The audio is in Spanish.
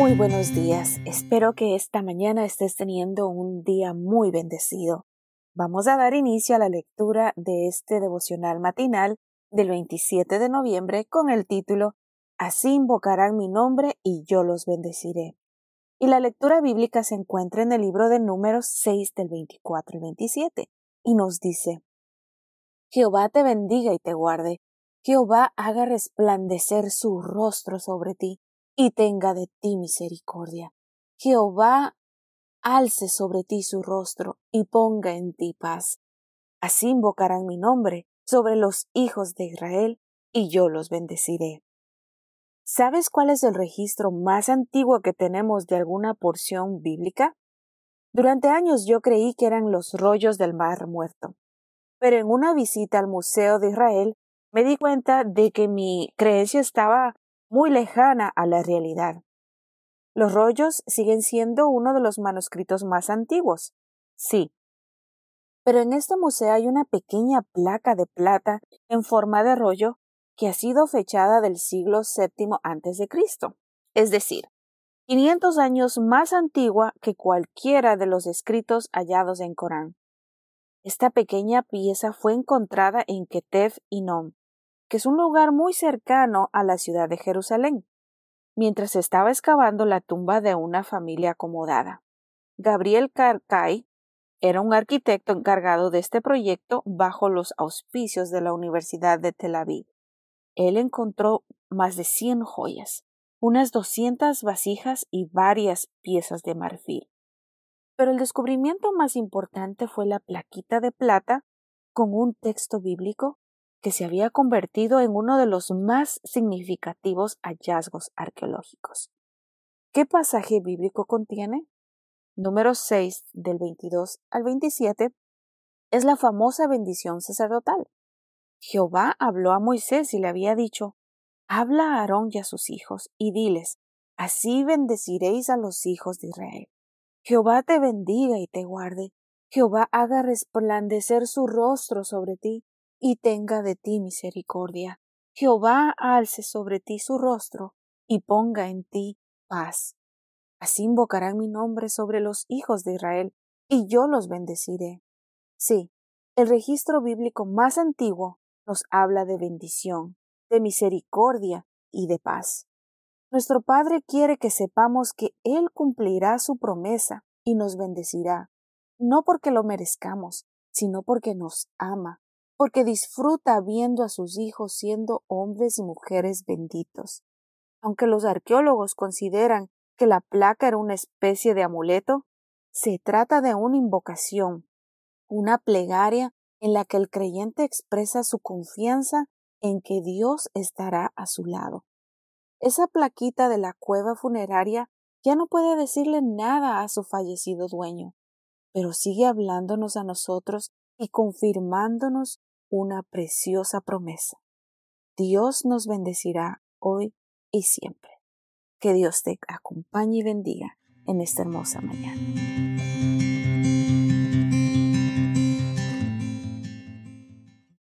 Muy buenos días. Espero que esta mañana estés teniendo un día muy bendecido. Vamos a dar inicio a la lectura de este devocional matinal del 27 de noviembre con el título Así invocarán mi nombre y yo los bendeciré. Y la lectura bíblica se encuentra en el libro de Números 6 del 24 y 27 y nos dice Jehová te bendiga y te guarde. Jehová haga resplandecer su rostro sobre ti y tenga de ti misericordia. Jehová alce sobre ti su rostro y ponga en ti paz. Así invocarán mi nombre sobre los hijos de Israel y yo los bendeciré. ¿Sabes cuál es el registro más antiguo que tenemos de alguna porción bíblica? Durante años yo creí que eran los rollos del Mar Muerto, pero en una visita al Museo de Israel me di cuenta de que mi creencia estaba muy lejana a la realidad. Los rollos siguen siendo uno de los manuscritos más antiguos, sí. Pero en este museo hay una pequeña placa de plata en forma de rollo que ha sido fechada del siglo VII Cristo, es decir, 500 años más antigua que cualquiera de los escritos hallados en Corán. Esta pequeña pieza fue encontrada en Ketef Inom, que es un lugar muy cercano a la ciudad de Jerusalén, mientras estaba excavando la tumba de una familia acomodada. Gabriel Karkai era un arquitecto encargado de este proyecto bajo los auspicios de la Universidad de Tel Aviv. Él encontró más de cien joyas, unas doscientas vasijas y varias piezas de marfil. Pero el descubrimiento más importante fue la plaquita de plata con un texto bíblico que se había convertido en uno de los más significativos hallazgos arqueológicos. ¿Qué pasaje bíblico contiene? Número 6 del 22 al 27 es la famosa bendición sacerdotal. Jehová habló a Moisés y le había dicho, Habla a Aarón y a sus hijos, y diles, Así bendeciréis a los hijos de Israel. Jehová te bendiga y te guarde. Jehová haga resplandecer su rostro sobre ti y tenga de ti misericordia. Jehová alce sobre ti su rostro y ponga en ti paz. Así invocarán mi nombre sobre los hijos de Israel, y yo los bendeciré. Sí, el registro bíblico más antiguo nos habla de bendición, de misericordia y de paz. Nuestro Padre quiere que sepamos que Él cumplirá su promesa y nos bendecirá, no porque lo merezcamos, sino porque nos ama porque disfruta viendo a sus hijos siendo hombres y mujeres benditos. Aunque los arqueólogos consideran que la placa era una especie de amuleto, se trata de una invocación, una plegaria en la que el creyente expresa su confianza en que Dios estará a su lado. Esa plaquita de la cueva funeraria ya no puede decirle nada a su fallecido dueño, pero sigue hablándonos a nosotros y confirmándonos una preciosa promesa. Dios nos bendecirá hoy y siempre. Que Dios te acompañe y bendiga en esta hermosa mañana.